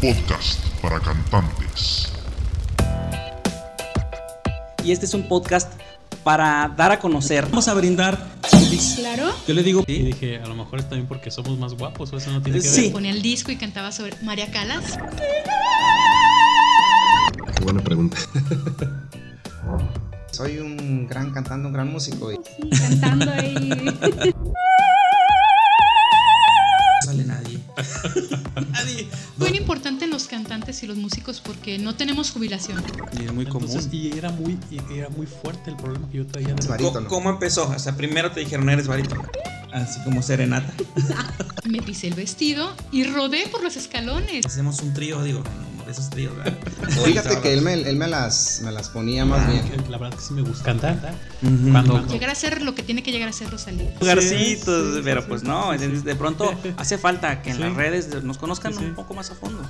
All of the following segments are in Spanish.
podcast para cantantes. Y este es un podcast para dar a conocer. Vamos a brindar. Claro. Yo le digo. Y dije, a lo mejor es también porque somos más guapos o eso no tiene que Sí. ver. Ponía el disco y cantaba sobre María Calas. Qué buena pregunta. Soy un gran cantante, un gran músico. Y Sí, cantando ahí. No sale nadie. Nadie. Muy importante en los cantantes y los músicos porque no tenemos jubilación. Y es muy Entonces, común. y era muy, y era muy fuerte el problema que yo traía. barítono. ¿Cómo empezó? O sea, primero te dijeron eres barítono. Así como serenata. Me pisé el vestido y rodé por los escalones. Hacemos un trío, digo, no, de esos tríos, ¿verdad? Fíjate que él me, él me las, me las ponía más bien. La verdad que sí me gusta cantar. Cuando, Llegar a ser lo que tiene que llegar a ser Rosalía. lugarcitos, Sí, sí, pero sí, pues sí. no, de, de pronto hace falta que en Sí. las redes nos conozcan Sí, sí. un poco más a fondo.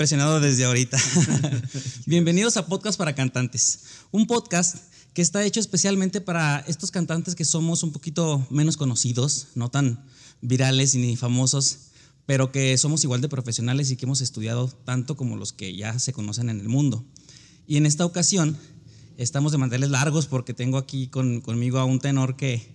Impresionado desde ahorita. Bienvenidos a Podcast para Cantantes. Un podcast que está hecho especialmente para estos cantantes que somos un poquito menos conocidos, no tan virales ni famosos, pero que somos igual de profesionales y que hemos estudiado tanto como los que ya se conocen en el mundo. Y en esta ocasión estamos de manteles largos porque tengo aquí con- conmigo a un tenor que,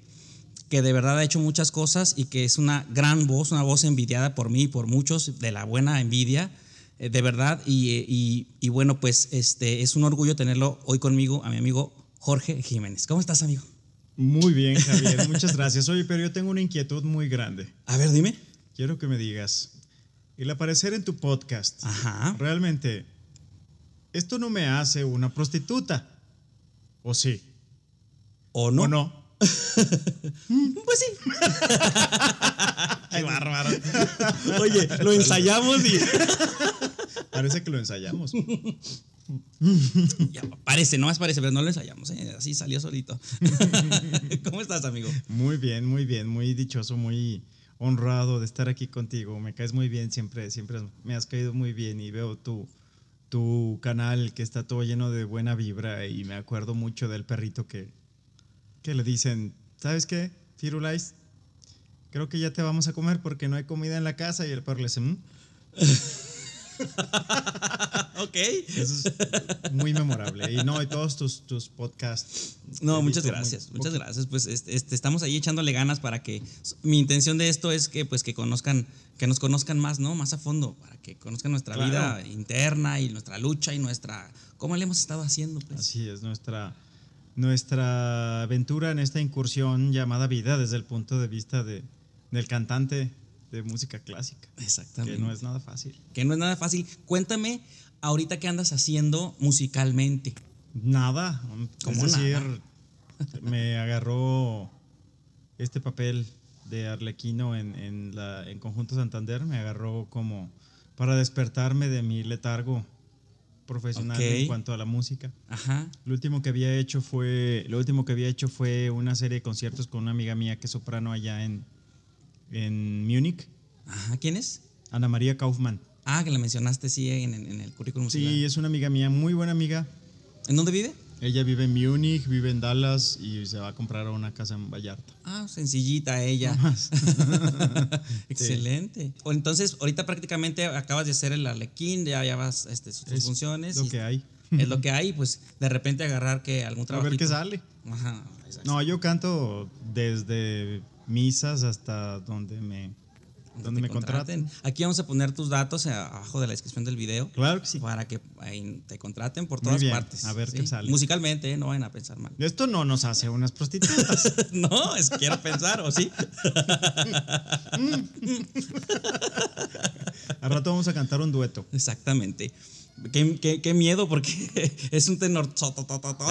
que de verdad ha hecho muchas cosas y que es una gran voz, una voz envidiada por mí y por muchos, de la buena envidia, de verdad. Y, eh, y- y bueno, pues este, es un orgullo tenerlo hoy conmigo, a mi amigo Jorge Jiménez. ¿Cómo estás, amigo? Muy bien, Javier, muchas gracias. Oye, pero yo tengo una inquietud muy grande. A ver, dime. Quiero que me digas, el aparecer en tu podcast, Ajá. realmente, esto no me hace una prostituta. ¿O sí? ¿O no? ¿O no? Pues sí. Qué bárbaro. Oye, lo ensayamos y. Parece que lo ensayamos. Ya, parece, no más parece, pero no lo ensayamos. ¿eh? Así salió solito. ¿Cómo estás, amigo? Muy bien, muy bien, muy dichoso, muy honrado de estar aquí contigo. Me caes muy bien, siempre, siempre me has caído muy bien y veo tu, tu canal que está todo lleno de buena vibra y me acuerdo mucho del perrito que, que le dicen, ¿sabes qué? Firulais, creo que ya te vamos a comer porque no hay comida en la casa y el perro le dice, "¿Mm?". ok. Eso es muy memorable. Y no, y todos tus, tus podcasts. No, muchas muy gracias, muchas gracias. Pues este, este, estamos ahí echándole ganas para que mi intención de esto es que pues que conozcan, que nos conozcan más, ¿no? Más a fondo, para que conozcan nuestra Claro. vida interna y nuestra lucha y nuestra cómo le hemos estado haciendo, pues. Así es, nuestra, nuestra aventura en esta incursión llamada vida desde el punto de vista de, del cantante de música clásica, Exactamente. que no es nada fácil. que no es nada fácil. Cuéntame ahorita qué andas haciendo musicalmente. Nada, ¿Cómo es decir, nada? me agarró este papel de Arlequino en, en, la, en Conjunto Santander, me agarró como para despertarme de mi letargo profesional en cuanto a la música. Ajá. Lo último que había hecho fue, lo último que había hecho fue una serie de conciertos con una amiga mía que es soprano allá en, en Múnich, Ajá. ¿Quién es? Ana María Kaufmann. Ah, que la mencionaste, sí, en, el currículum. Sí, musical. es una amiga mía, muy buena amiga. ¿En dónde vive? Ella vive en Múnich, vive en Dallas y se va a comprar una casa en Vallarta. Ah, sencillita ella. Más. Excelente. O entonces, ahorita prácticamente acabas de hacer el arlequín, ya, ya vas este, sus Es funciones. lo y que hay. Es lo que hay, pues de repente agarrar que algún A trabajo. ver qué sale. Ajá. No, yo canto desde misas hasta donde me, donde me contraten. Aquí vamos a poner tus datos abajo de la descripción del video. Claro que sí. Para que te contraten por Muy todas bien, partes. a ver qué sale. Musicalmente, ¿eh? no vayan a pensar mal. Esto no nos hace unas prostitutas. no, es quiero pensar, ¿o sí? Al rato vamos a cantar un dueto. Exactamente. Qué, qué- qué miedo porque es un tenor.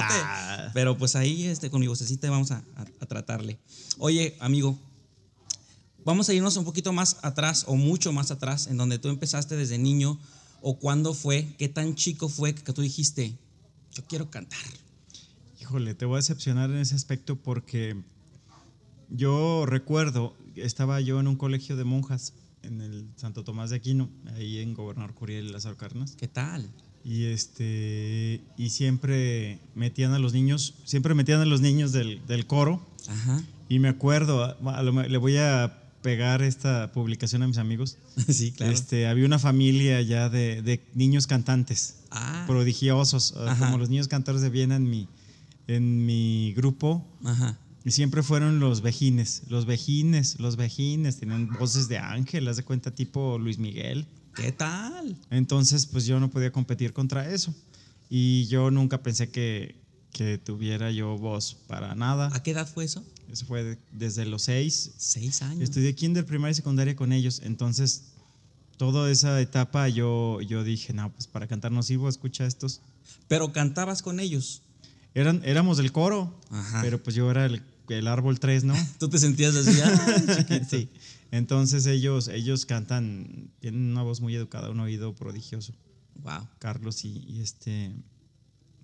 Ah. Pero pues ahí este, con mi vocecita vamos a, a- a tratarle. Oye, amigo, vamos a irnos un poquito más atrás o mucho más atrás en donde tú empezaste desde niño o cuándo fue, qué tan chico fue que tú dijiste, yo quiero cantar. Híjole, te voy a decepcionar en ese aspecto porque yo recuerdo, estaba yo en un colegio de monjas en el Santo Tomás de Aquino, ahí en Gobernador Curiel y Lázaro Cárdenas. ¿Qué tal? Y este y siempre metían a los niños, siempre metían a los niños del, del coro. Ajá. Y me acuerdo, a lo le voy a pegar esta publicación a mis amigos. sí, claro. Este, había una familia ya de, de niños cantantes, ah, prodigiosos, Ajá. como los niños cantores de Viena en mi, en mi grupo. ajá. Y siempre fueron los vejines, los vejines, los vejines, tenían voces de ángel, haz de cuenta tipo Luis Miguel. ¿Qué tal? Entonces, pues yo no podía competir contra eso. Y yo nunca pensé que, que tuviera yo voz para nada. ¿A qué edad fue eso? Eso fue de- desde los seis. Seis años. Estudié kinder, primaria y secundaria con ellos. Entonces, toda esa etapa yo, yo dije, no, pues para cantar no sirvo, escucha estos. Pero cantabas con ellos. Eran, éramos del coro, Ajá. pero pues yo era el, el árbol 3, ¿no? Tú te sentías así, "Ay, chiquito". sí. Entonces ellos, ellos cantan, tienen una voz muy educada, un oído prodigioso. Wow. Carlos y, y este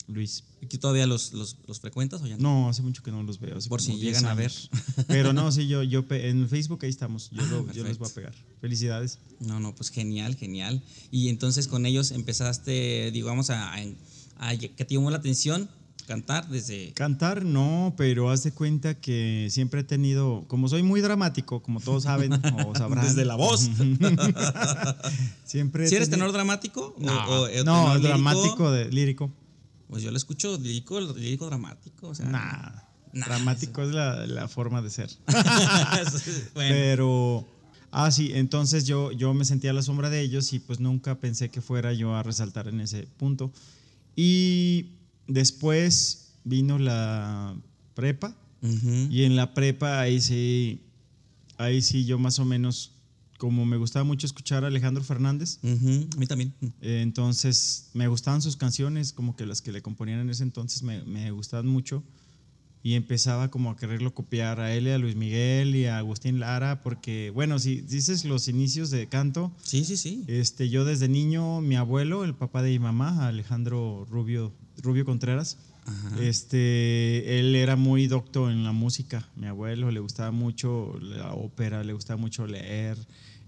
Luis. ¿Y tú todavía los, los, los frecuentas o ya no? No, hace mucho que no los veo. Por si 10 llegan a años. Pero no, sí, yo, yo en Facebook ahí estamos. Yo, Ah, lo- yo les voy a pegar. Felicidades. No, no, pues genial, genial. Y entonces con ellos empezaste, digamos, a, a- a- que te llamó la atención cantar desde... Cantar no, pero haz de cuenta que siempre he tenido, como soy muy dramático, como todos saben o sabrán. Desde la voz. siempre ¿Si eres teni- tenor dramático? No, o- o no, lírico? dramático, de, lírico. Pues yo lo escucho lírico, lírico dramático. O sea, Nah, Nah, dramático es la, la forma de ser. bueno, Pero, ah, sí, entonces yo, yo me sentía a la sombra de ellos y pues nunca pensé que fuera yo a resaltar en ese punto. Y después vino la prepa y en la prepa ahí sí, ahí sí yo más o menos, como me gustaba mucho escuchar a Alejandro Fernández, a mí también. eh, entonces me gustaban sus canciones, como que las que le componían en ese entonces me, me gustaban mucho. Y empezaba como a quererlo copiar a él y a Luis Miguel y a Agustín Lara, porque, bueno, si dices los inicios de canto, Sí, sí, sí. este, yo desde niño, mi abuelo, el papá de mi mamá, Alejandro Rubio, Rubio Contreras, Ajá. este, él era muy docto en la música. Mi abuelo le gustaba mucho la ópera, le gustaba mucho leer.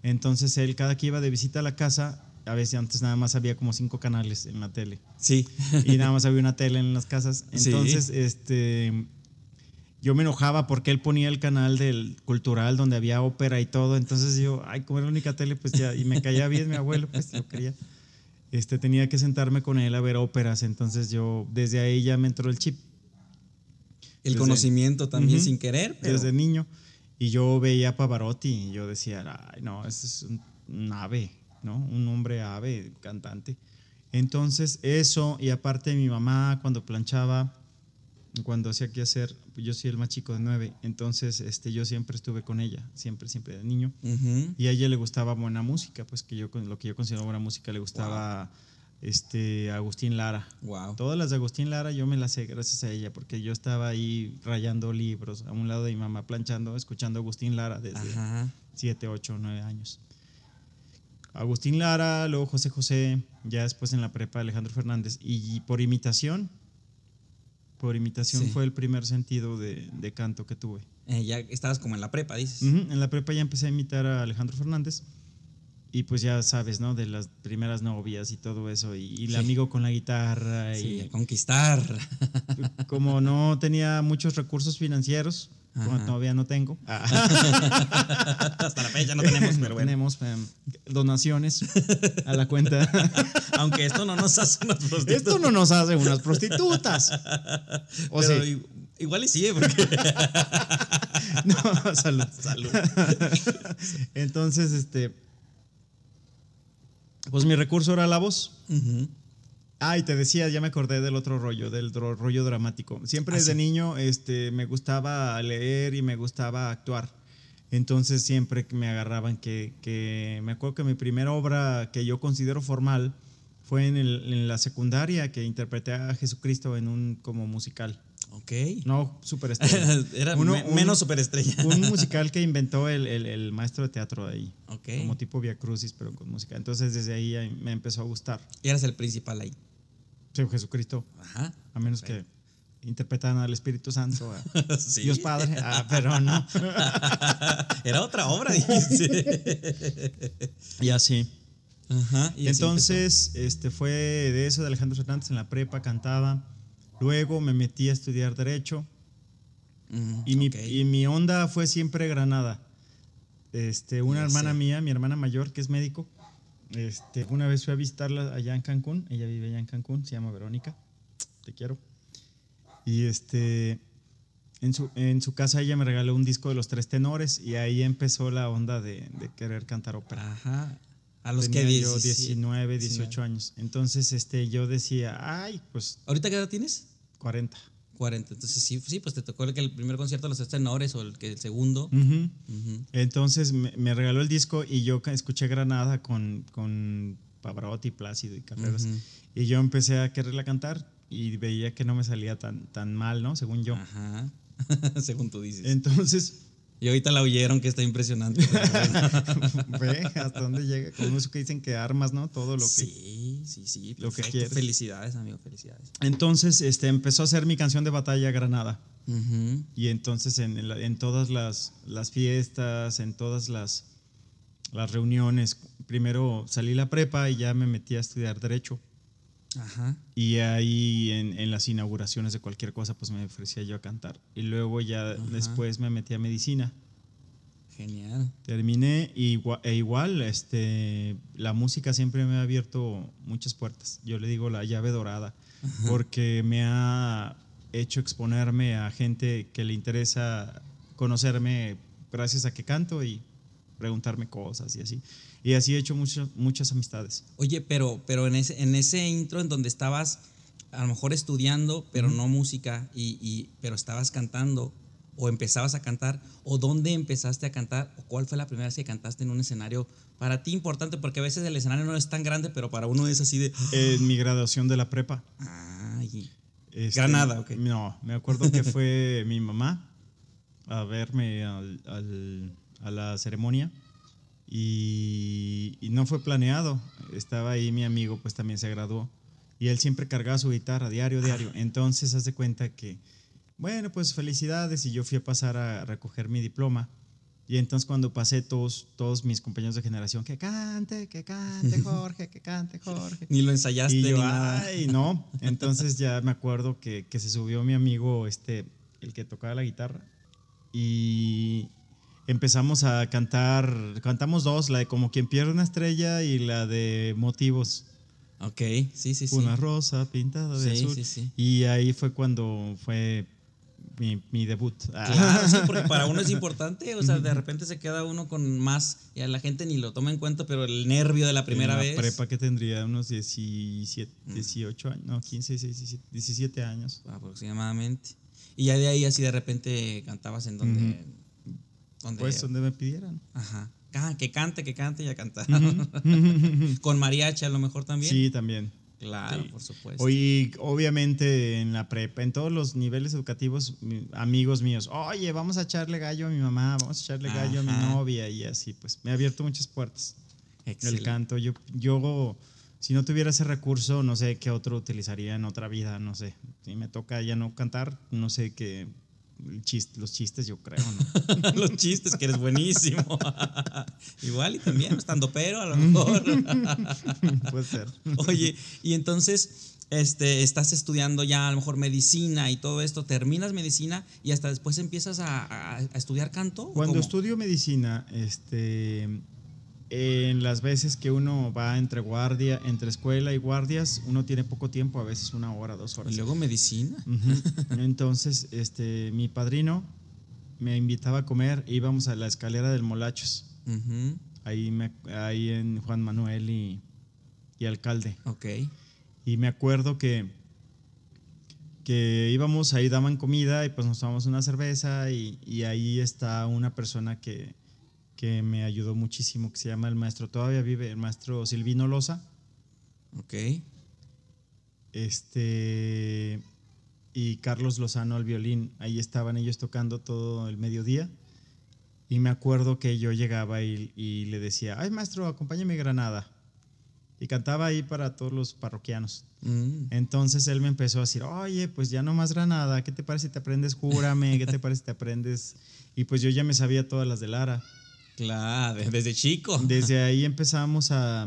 Entonces él cada que iba de visita a la casa, a veces antes nada más había como cinco canales en la tele Sí. y nada más había una tele en las casas. Sí. Entonces, este, yo me enojaba porque él ponía el canal del cultural donde había ópera y todo. Entonces yo, ay, como era la única tele, pues ya, y me caía bien mi abuelo, pues yo quería. Este, tenía que sentarme con él a ver óperas. Entonces yo, desde ahí ya me entró el chip. El Desde- conocimiento también sin querer, pero... desde niño. Y yo veía a Pavarotti y yo decía, ay, no, ese es un, un ave, ¿no? Un hombre ave, cantante. Entonces, eso, y aparte mi mamá cuando planchaba, cuando hacía que hacer, yo soy el más chico de nueve, entonces este, yo siempre estuve con ella, siempre, siempre de niño. Y a ella le gustaba buena música, pues que yo, lo que yo considero buena música, le gustaba este, Agustín Lara. Wow. Todas las de Agustín Lara yo me las sé gracias a ella, porque yo estaba ahí rayando libros, a un lado de mi mamá planchando, escuchando a Agustín Lara desde Ajá. 7, 8, 9 años. Agustín Lara, luego José José, ya después en la prepa Alejandro Fernández. Y por imitación, por imitación Sí. fue el primer sentido de, de canto que tuve. Eh, ya estabas como en la prepa, dices. En la prepa ya empecé a imitar a Alejandro Fernández. Y pues ya sabes, ¿no? De las primeras novias y todo eso. Y, y el Sí. amigo con la guitarra. Sí, y a conquistar. como no tenía muchos recursos financieros, todavía no tengo. Hasta la fecha no tenemos, pero bueno. Tenemos em, donaciones a la cuenta. Aunque esto no nos hace unos prostitutos. Esto no nos hace unas prostitutas. O Pero sí. igual y sí, ¿eh? porque No, salud. salud. Entonces, este. Pues mi recurso era la voz. Ah, y te decía, ya me acordé del otro rollo, del dro- rollo dramático. Siempre Ah, desde sí. niño este, me gustaba leer y me gustaba actuar. Entonces siempre me agarraban que, que... Me acuerdo que mi primera obra que yo considero formal fue en, el- en la secundaria que interpreté a Jesucristo en un como musical. Ok. No, superestrella. Era Uno- me- un- menos superestrella. un musical que inventó el, el- el maestro de teatro de ahí. Ok. Como tipo Via Crucis, pero con música. Entonces desde ahí me empezó a gustar. Y eras el principal ahí. Sí, Jesucristo. Ajá. A menos que interpretaran al Espíritu Santo, a Sí. Dios Padre, ah, pero no. Era otra obra, dijiste. Y así. Ajá. y así Entonces, este fue de eso de Alejandro Fernández en la prepa, cantaba. Luego me metí a estudiar Derecho. Ujú, Y, mi, ok. y mi onda fue siempre Granada. Este, una Ya hermana sé. mía, mi hermana mayor, que es médico, este, una vez fui a visitarla allá en Cancún. Ella vive allá en Cancún, se llama Verónica. Te quiero. Y este, en su, en su casa ella me regaló un disco de los tres tenores y ahí empezó la onda de, de querer cantar ópera. Ajá. A los Tenía que yo 17. 19, 18 años. Entonces, este, yo decía, ay, pues ¿Ahorita qué edad tienes? 40. 40. Entonces sí, sí, pues te tocó el, que el primer concierto de los tenores o el que el segundo. Entonces me, me regaló el disco y yo escuché Granada con, con Pavarotti, Plácido y Carreras. Y yo empecé a quererla cantar y veía que no me salía tan, tan mal, ¿no? Según yo. Ajá. Según tú dices. Entonces, y ahorita la oyeron, que está impresionante. ve hasta dónde llega. Con eso que dicen que armas, ¿no? Todo lo que... Sí, sí, sí. lo que quieres. Felicidades, amigo, felicidades. Entonces, este, empezó a ser mi canción de batalla Granada. Y entonces en, la- en todas las, las fiestas, en todas las, las reuniones, primero salí la prepa y ya me metí a estudiar derecho. Ajá. Y ahí en, en las inauguraciones de cualquier cosa, pues me ofrecía yo a cantar. Y luego ya después me metí a medicina. Genial. Terminé y e igual, este, la música siempre me ha abierto muchas puertas. Yo le digo la llave dorada, porque me ha hecho exponerme a gente que le interesa conocerme gracias a que canto y preguntarme cosas y así. Y así he hecho muchas muchas amistades. Oye, pero, pero en, ese, en ese intro en donde estabas a lo mejor estudiando, pero no música, y, y- pero estabas cantando, o empezabas a cantar, o dónde empezaste a cantar, o cuál fue la primera vez que cantaste en un escenario para ti importante, porque a veces el escenario no es tan grande, pero para uno es así de. En mi graduación de la prepa. Ay, Este, Granada, ok. No, me acuerdo que fue mi mamá a verme al- al- a la ceremonia y no fue planeado. Estaba ahí mi amigo, pues también se graduó y él siempre cargaba su guitarra diario, diario. Entonces, haz de cuenta que, bueno, pues felicidades y yo fui a pasar a recoger mi diploma. Y entonces cuando pasé todos, todos mis compañeros de generación, que cante, que cante Jorge, que cante Jorge. ni lo ensayaste Y yo, ni nada. ay, no. Entonces ya me acuerdo que, que se subió mi amigo, este, el que tocaba la guitarra, y empezamos a cantar, cantamos dos, la de Como quien pierde una estrella y la de Motivos. Ok, sí, sí, sí. Una rosa pintada de Sí, azul. sí, sí. Y ahí fue cuando fue mi, mi debut. Claro, sí, porque para uno es importante, o sea, de repente se queda uno con más y a la gente ni lo toma en cuenta, pero el nervio de la primera en la vez. prepa que tendría unos 17, 18 años, no, 15, 16, 17, 17 años. aproximadamente. Y ya de ahí así de repente cantabas en donde... donde Pues donde me pidieran. Ajá. Ah, que cante, que cante y a cantar. Con mariachi a lo mejor también. Sí, también. Claro, Sí. por supuesto. Hoy, obviamente, en la prepa, en todos los niveles educativos, mi- amigos míos, oye, vamos a echarle gallo a mi mamá, vamos a echarle gallo a mi novia y así, pues me ha abierto muchas puertas. Excelente. el canto. Yo, yo, si no tuviera ese recurso, no sé qué otro utilizaría en otra vida, no sé. Si me toca ya no cantar, no sé qué. Los chistes, yo creo, ¿no? Los chistes, que eres buenísimo. Igual y también estando pero a lo mejor. Puede ser. Oye, y entonces este, estás estudiando ya a lo mejor medicina y todo esto, terminas medicina y hasta después empiezas a, a- a estudiar canto. ¿o Cuando cómo? estudio medicina, este, en las veces que uno va entre guardia, entre escuela y guardias, uno tiene poco tiempo, a veces una hora, dos horas. Y luego medicina. Entonces, este, mi padrino me invitaba a comer, íbamos a la escalera del Molachos, Ujú, ahí, me- ahí en Juan Manuel y, y Alcalde. Ok. Y me acuerdo que, que íbamos, ahí daban comida y pues nos tomamos una cerveza y, y ahí está una persona que, que me ayudó muchísimo, que se llama el maestro, todavía vive, el maestro Silvino Loza. Ok. Este, y Carlos Lozano al violín. Ahí estaban ellos tocando todo el mediodía. Y me acuerdo que yo llegaba y, y le decía, ay maestro, acompáñame a Granada. Y cantaba ahí para todos los parroquianos. Mm, Entonces él me empezó a decir, oye, pues ya no más Granada, ¿qué te parece si te aprendes Júrame? ¿Qué te parece si te aprendes? Y pues yo ya me sabía todas las de Lara. Claro, de- desde chico. Desde ahí empezamos a,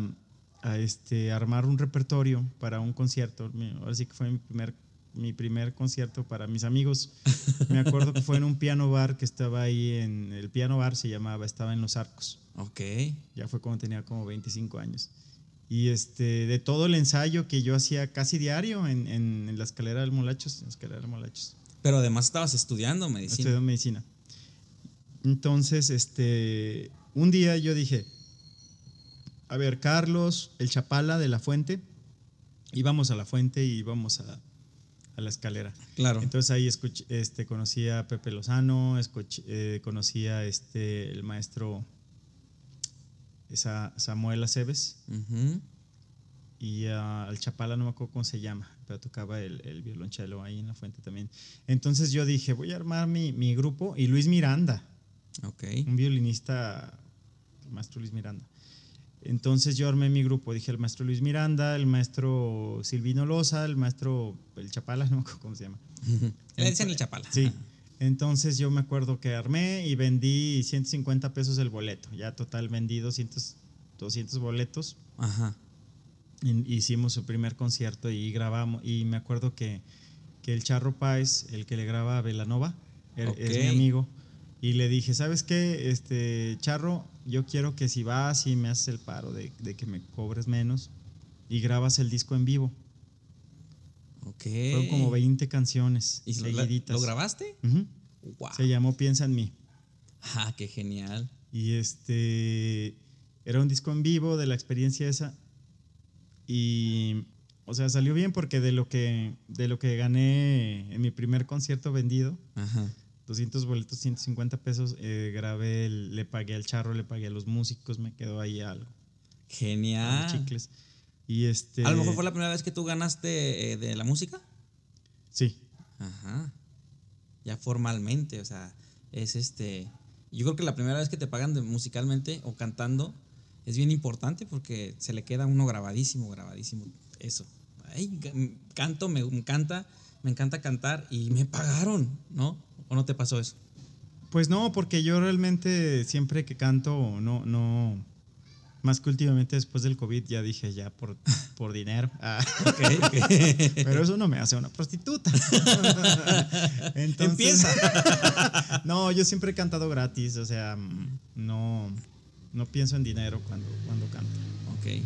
a, este, armar un repertorio para un concierto. Ahora sí que fue mi primer, mi primer concierto para mis amigos. Me acuerdo que fue en un piano bar que estaba ahí en el piano bar, se llamaba, estaba en Los Arcos. Ok. Ya fue cuando tenía como 25 años. Y este, de todo el ensayo que yo hacía casi diario en, en- en la escalera del Molachos, en la escalera del Molachos. Pero además estabas estudiando medicina. Estudié medicina. Entonces, este, un día yo dije, a ver, Carlos, el Chapala de la Fuente, íbamos a la Fuente y íbamos a, a la escalera. Claro. Entonces ahí escuché- este, conocí a Pepe Lozano, escuché- eh, conocí a este, el maestro esa, Samuel Aceves y al Chapala, no me acuerdo cómo se llama, pero tocaba el, el violonchelo ahí en la fuente también. Entonces yo dije, voy a armar mi, mi grupo y Luis Miranda, Ok. un violinista, el maestro Luis Miranda. Entonces yo armé mi grupo, dije el maestro Luis Miranda, el maestro Silvino Loza, el maestro, el Chapala, no me acuerdo cómo se llama. Le dicen el chapala. Sí. Entonces yo me acuerdo que armé y vendí 150 pesos el boleto. Ya total vendí 200, 200 boletos. Ajá. Hicimos su primer concierto y grabamos. Y me acuerdo que, que el Charro Páez, el que le graba a Velanova, er- es mi amigo. Y le dije, ¿sabes qué? Este, Charro, yo quiero que si vas y me haces el paro de, de que me cobres menos y grabas el disco en vivo. Ok. Fueron como 20 canciones ¿Y seguiditas. lo grabaste? Ujú. Wow. Se llamó Piensa en mí. Ah, qué genial. Y este era un disco en vivo de la experiencia esa. Y o sea, salió bien porque de lo que de lo que gané en mi primer concierto vendido, Ajá. 200 boletos, 150 pesos, eh, grabé, el- le pagué al charro, le pagué a los músicos, me quedó ahí algo, Genial. chicles. Y este A lo mejor fue la primera vez que tú ganaste eh, de la música. Sí. Ajá. Ya formalmente, o sea, es este. Yo creo que la primera vez que te pagan de- musicalmente o cantando es bien importante porque se le queda uno grabadísimo, grabadísimo. Eso. Ay, ca- canto, me encanta, me encanta cantar y me pagaron, ¿no? ¿O no te pasó eso? Pues no, porque yo realmente siempre que canto, no, no, más que últimamente después del COVID ya dije ya por, por dinero. Ah. Pero eso no me hace una prostituta. Entonces- Empieza. no, yo siempre he cantado gratis, o sea, no, no pienso en dinero cuando, cuando canto. Ok.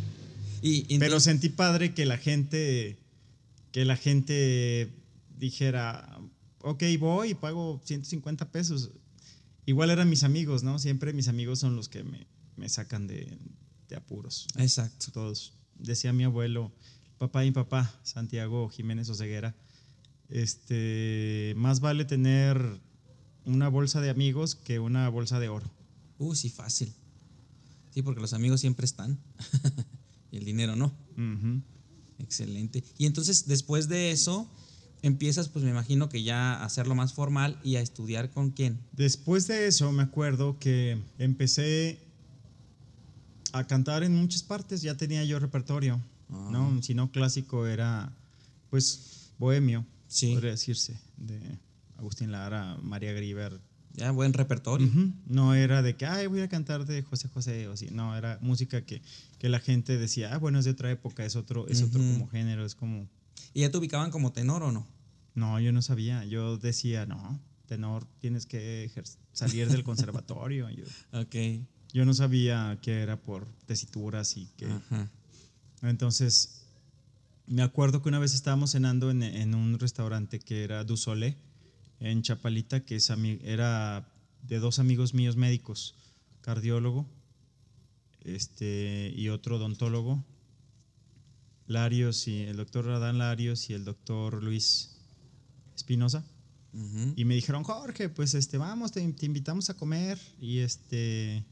Y, Pero sentí padre que la gente, que la gente dijera, ok, voy y pago 150 pesos. Igual eran mis amigos, ¿no? Siempre mis amigos son los que me, me sacan de, de apuros. Exacto. Todos. Decía mi abuelo, papá y papá, Santiago Jiménez Oseguera, este, más vale tener una bolsa de amigos que una bolsa de oro. Uh, sí, fácil. Sí, porque los amigos siempre están. y el dinero no. Ujú. Excelente. Y entonces, después de eso, empiezas, pues me imagino que ya a hacerlo más formal y a estudiar con quién. Después de eso, me acuerdo que empecé a cantar en muchas partes, ya tenía yo repertorio, Ah. ¿no? Si no clásico era, pues, bohemio, Sí. podría decirse, de Agustín Lara, María Grieber. Ya, buen repertorio. No era de que, ay, voy a cantar de José José o así, no, era música que, que la gente decía, ah, bueno, es de otra época, es otro, es otro como género, es como, ¿Y ya te ubicaban como tenor o no? no, yo no sabía, yo decía, no, tenor, tienes que salir del conservatorio. Yo, Ok. yo no sabía que era por tesituras y que... Ajá. Entonces, me acuerdo que una vez estábamos cenando en, en un restaurante que era Du Sole, en Chapalita, que es era de dos amigos míos médicos, cardiólogo este, y otro odontólogo, Larios y el doctor Radán Larios y el doctor Luis Espinosa. Y me dijeron, Jorge, pues este, vamos, te, te invitamos a comer y este,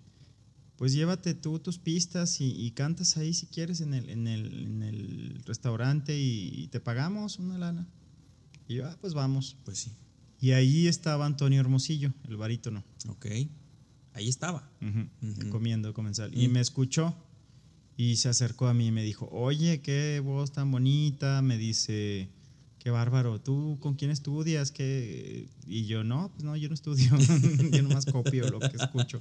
pues llévate tú tus pistas y, y cantas ahí si quieres en el, en el, en el restaurante y, y te pagamos una lana. Y yo, ah, pues vamos. Pues sí. Y ahí estaba Antonio Hermosillo, el barítono, Ok. Ahí estaba. comiendo comensal. Y Mm. me escuchó y se acercó a mí y me dijo, oye, qué voz tan bonita. Me dice, qué bárbaro, ¿tú con quién estudias? ¿Qué? Y yo, no, pues no, yo no estudio, yo nomás copio lo que escucho.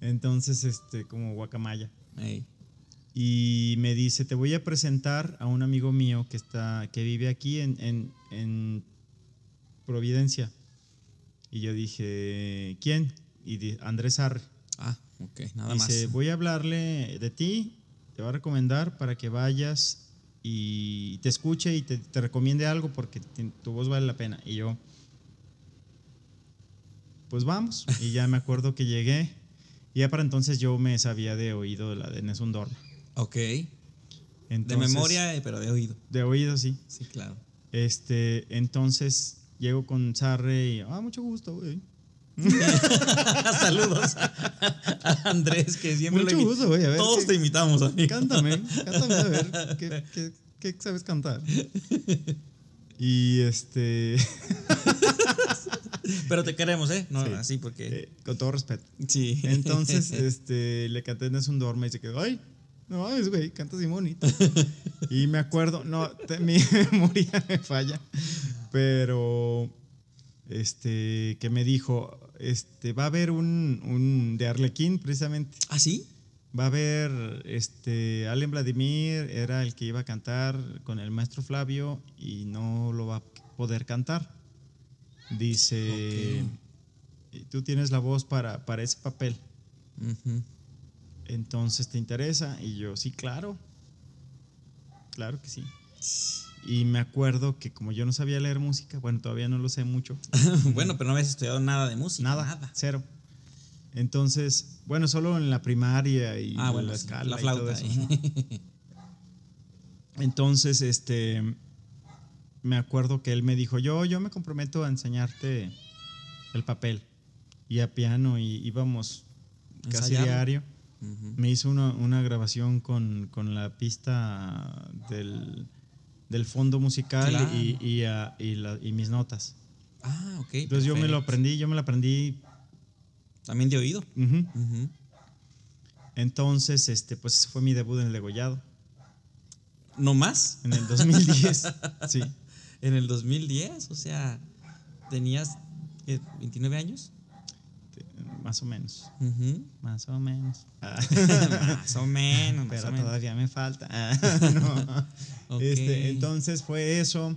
Entonces, este, como guacamaya. Ey. Y me dice, te voy a presentar a un amigo mío que, está, que vive aquí en, en, en Providencia. Y yo dije, ¿quién? Y di- Andrés Arre. Ah, ok. Nada Dice, más. voy a hablarle de ti, te va a recomendar para que vayas y te escuche y te, te recomiende algo porque tu voz vale la pena. Y yo, pues vamos. Y ya me acuerdo que llegué. Y ya para entonces yo me sabía de oído la de Nessun Dorma. Ok. De memoria, eh, pero de oído. De oído, sí. Sí, claro. Este, entonces llego con Sarre y, ah, mucho gusto, güey. Saludos a Andrés, que siempre Mucho gusto, güey. A ver, Todos ¿qué- te imitamos, amigo. Cántame, cántame a ver qué, qué- qué sabes cantar. Y este, Pero te queremos, ¿eh? No, Sí. así porque. eh, con todo respeto. sí. Entonces, este, le canté en un dorme y se quedó, ay, no mames, güey, cantas bien bonito. Y me acuerdo, no, te- mi memoria me falla, pero, este, que me dijo, este, va a haber un, un de Arlequín, precisamente. ¿Ah, sí? Va a haber, este, Allen Vladimir era el que iba a cantar con el maestro Flavio y no lo va a poder cantar. Dice, tú tienes la voz para, para ese papel. Entonces, ¿te interesa? Y yo, sí, claro. Claro que sí. Y me acuerdo que como yo no sabía leer música, bueno, todavía no lo sé mucho. bueno, pero no habías estudiado nada de música. Nada, Nada. cero. Entonces, bueno, solo en la primaria y Ah, bueno, la escala la y todo flauta. eso. Entonces, este, me acuerdo que él me dijo, yo, yo me comprometo a enseñarte el papel y a piano y íbamos casi diario. Me hizo una, una grabación con, con la pista del, del fondo musical Claro. y, y, y la- y mis notas. Ah, ok. Entonces yo me lo aprendí, yo me lo aprendí. También de oído. Entonces, este, pues ese fue mi debut en el degollado, ¿No más? en el 2010. sí, En el 2010, o sea, tenías ¿qué, 29 años. más o menos. Más o menos. Ah, más o menos, pero o menos. todavía me falta. Ah, no. Este, entonces fue eso.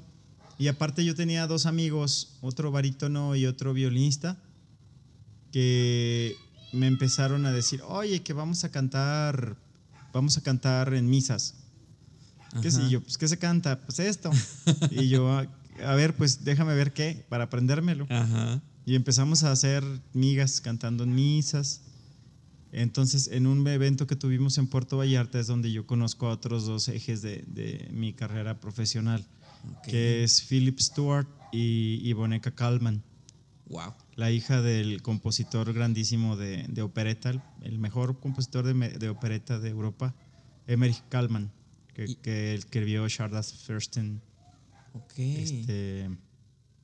Y aparte yo tenía dos amigos, otro barítono y otro violinista, que me empezaron a decir, oye, que vamos a cantar, vamos a cantar en misas. ¿Qué sé yo? Pues, ¿qué se canta? Pues esto. y yo, a, a ver, pues déjame ver qué, para aprendérmelo. Ajá. Y empezamos a hacer migas cantando en misas. Entonces, en un evento que tuvimos en Puerto Vallarta es donde yo conozco a otros dos ejes de, de mi carrera profesional, que es Philip Stewart y Ivoneca Kalman, Wow. la hija del compositor grandísimo de, de opereta, el, mejor compositor de, de opereta de Europa, Emmerich Kalman, que, que escribió Chardas Fürsten, Ok. este,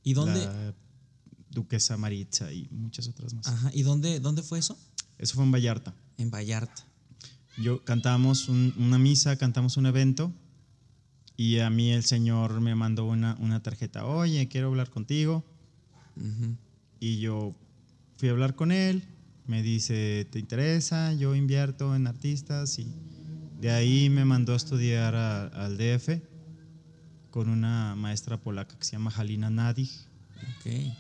¿Y dónde? la Duquesa Maritza y muchas otras más. Ajá. ¿Y dónde, dónde fue eso? Eso fue en Vallarta. En Vallarta. yo cantamos un- una misa, cantamos un evento y a mí el Señor me mandó una, una tarjeta, oye, quiero hablar contigo. Y yo fui a hablar con él, me dice, ¿te interesa? Yo invierto en artistas y de ahí me mandó a estudiar a- al DF con una maestra polaca que se llama Halina Nadig.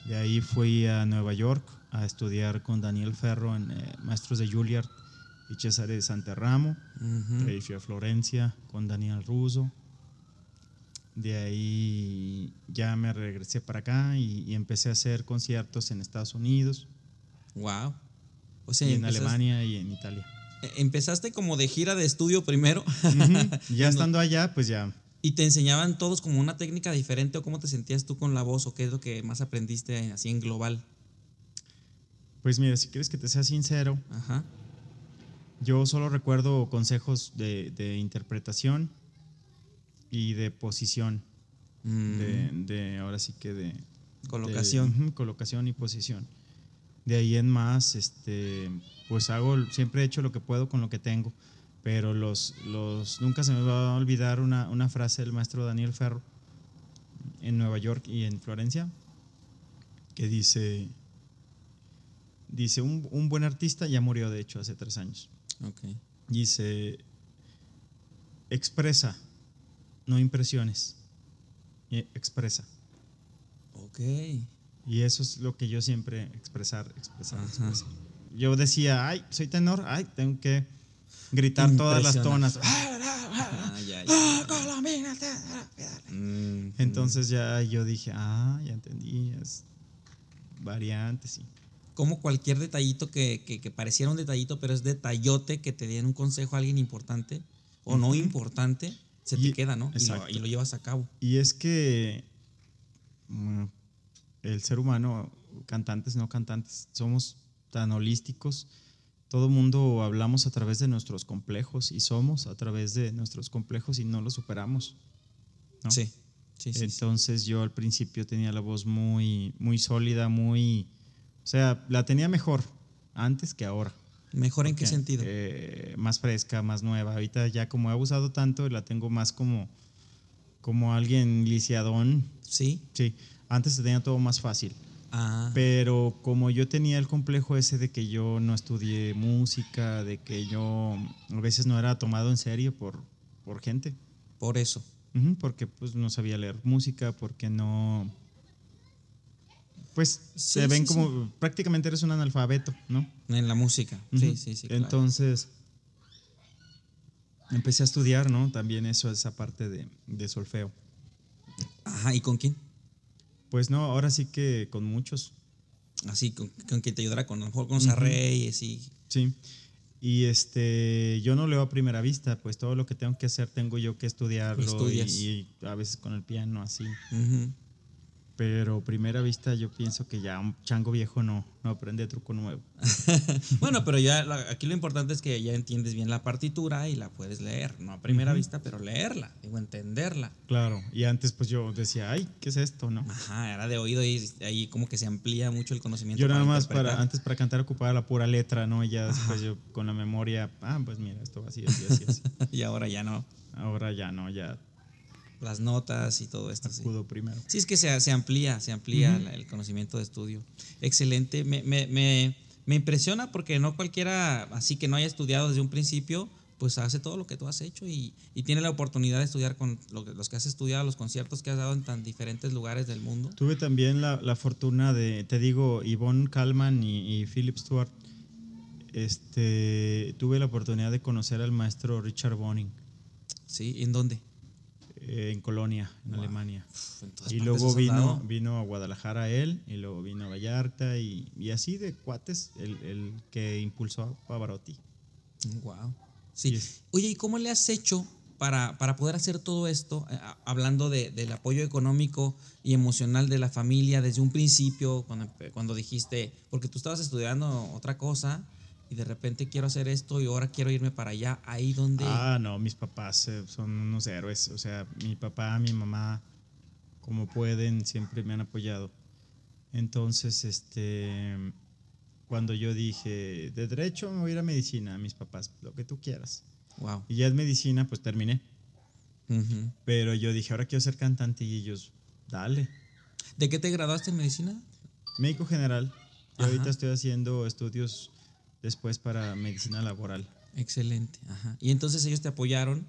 De ahí fui a Nueva York a estudiar con Daniel Ferro en eh, Maestros de Juilliard y Cesare Santerramo. Ujú. De ahí fui a Florencia con Daniel Russo. De ahí ya me regresé para acá y, y empecé a hacer conciertos en Estados Unidos, Wow. O sea, y en Alemania y en Italia. eh, empezaste como de gira de estudio primero. Ya estando allá, pues ya. Y te enseñaban todos como una técnica diferente o cómo te sentías tú con la voz o qué es lo que más aprendiste así en global. Pues mira, si quieres que te sea sincero, Ajá. yo solo recuerdo consejos de, de interpretación y de posición. Mm, de, de- ahora sí que de Colocación. de- ujú, colocación y posición de ahí en más este pues hago siempre he hecho lo que puedo con lo que tengo pero los los nunca se me va a olvidar una, una frase del maestro Daniel Ferro en Nueva York y en Florencia que dice dice un, un buen artista ya murió de hecho hace tres años ok. dice expresa no impresiones Eh, expresa Ok. y eso es lo que yo siempre expresar expresar, expresar. yo decía ay soy tenor ay tengo que gritar todas las tonas Ah, ya, ya. Entonces ya yo dije ah ya entendí es variantes sí como cualquier detallito que, que, que pareciera un detallito, pero es detallote que te den un consejo a alguien importante o no importante, se te queda, ¿no? Y lo, y lo llevas a cabo. Y es que mm, el ser humano, cantantes, no cantantes, somos tan holísticos. Todo mundo hablamos a través de nuestros complejos y somos a través de nuestros complejos y no los superamos. ¿no? Sí, sí, sí. sí. Entonces yo al principio tenía la voz muy, muy sólida, muy... O sea, la tenía mejor antes que ahora. ¿Mejor en qué sentido? eh, más fresca, más nueva. Ahorita ya como he abusado tanto, la tengo más como, como alguien lisiadón. sí. Sí, antes se tenía todo más fácil. Ah, Pero como yo tenía el complejo ese de que yo no estudié música, de que yo a veces no era tomado en serio por, por gente. por eso. Porque pues no sabía leer música, porque no... Pues Sí, se ven sí, como... Prácticamente eres un analfabeto, ¿no? En la música. Sí, sí, sí. claro. Entonces, empecé a estudiar, ¿no? También eso, esa parte de, de solfeo. Ajá, ¿y con quién? Pues no, ahora sí que con muchos, Así, con, con quien te ayudara con, a lo mejor con los arreyes y... sí. Y este, yo no leo a primera vista, pues todo lo que tengo que hacer tengo yo que estudiarlo y, y a veces con el piano así. Pero primera vista yo pienso que ya un chango viejo no, no aprende truco nuevo. Bueno, pero ya aquí lo importante es que ya entiendes bien la partitura y la puedes leer, no a primera vista, pero leerla, digo, entenderla. Claro, y antes pues yo decía, ay, ¿qué es esto? No. Ajá, era de oído y ahí como que se amplía mucho el conocimiento. Yo nada más para, antes para cantar ocupaba la pura letra, ¿no? Y ya después yo con la memoria, ah, pues mira, esto va así, así, así, así. y ahora ya no. Ahora ya no, ya Las notas y todo esto. Sí, acudo primero. Sí, es que se, se amplía, se amplía la- el conocimiento de estudio. Excelente. Me, me, me, me impresiona porque no cualquiera, así que no haya estudiado desde un principio, pues hace todo lo que tú has hecho y, y tiene la oportunidad de estudiar con lo que- los que has estudiado, los conciertos que has dado en tan diferentes lugares del mundo. Tuve también la, la fortuna de, te digo, Yvonne Kalman y, y Philip Stewart. Este, tuve la oportunidad de conocer al maestro Richard Boning ¿Sí? ¿En dónde? Eh, en Colonia, en Alemania. Uf, en todas Y luego vino, vino a Guadalajara él, y luego vino a Vallarta, y, y así de cuates, el, el que impulsó a Pavarotti. Wow. Sí. Yes. Oye, ¿y cómo le has hecho para, para poder hacer todo esto, eh, a- hablando de- del apoyo económico y emocional de la familia desde un principio, cuando, cuando dijiste, porque tú estabas estudiando otra cosa y de repente quiero hacer esto y ahora quiero irme para allá, ahí donde... Ah, no, mis papás eh, son unos héroes. O sea, mi papá, mi mamá, como pueden, siempre me han apoyado. Entonces, este, cuando yo dije, de derecho me voy a ir a medicina, mis papás, lo que tú quieras. Wow. Y ya en medicina, pues terminé. Ujú. Pero yo dije, ahora quiero ser cantante y ellos, dale. ¿De qué te graduaste en medicina? Médico general. Y ahorita estoy haciendo estudios después para medicina laboral. Excelente. Ajá. Y entonces ellos te apoyaron.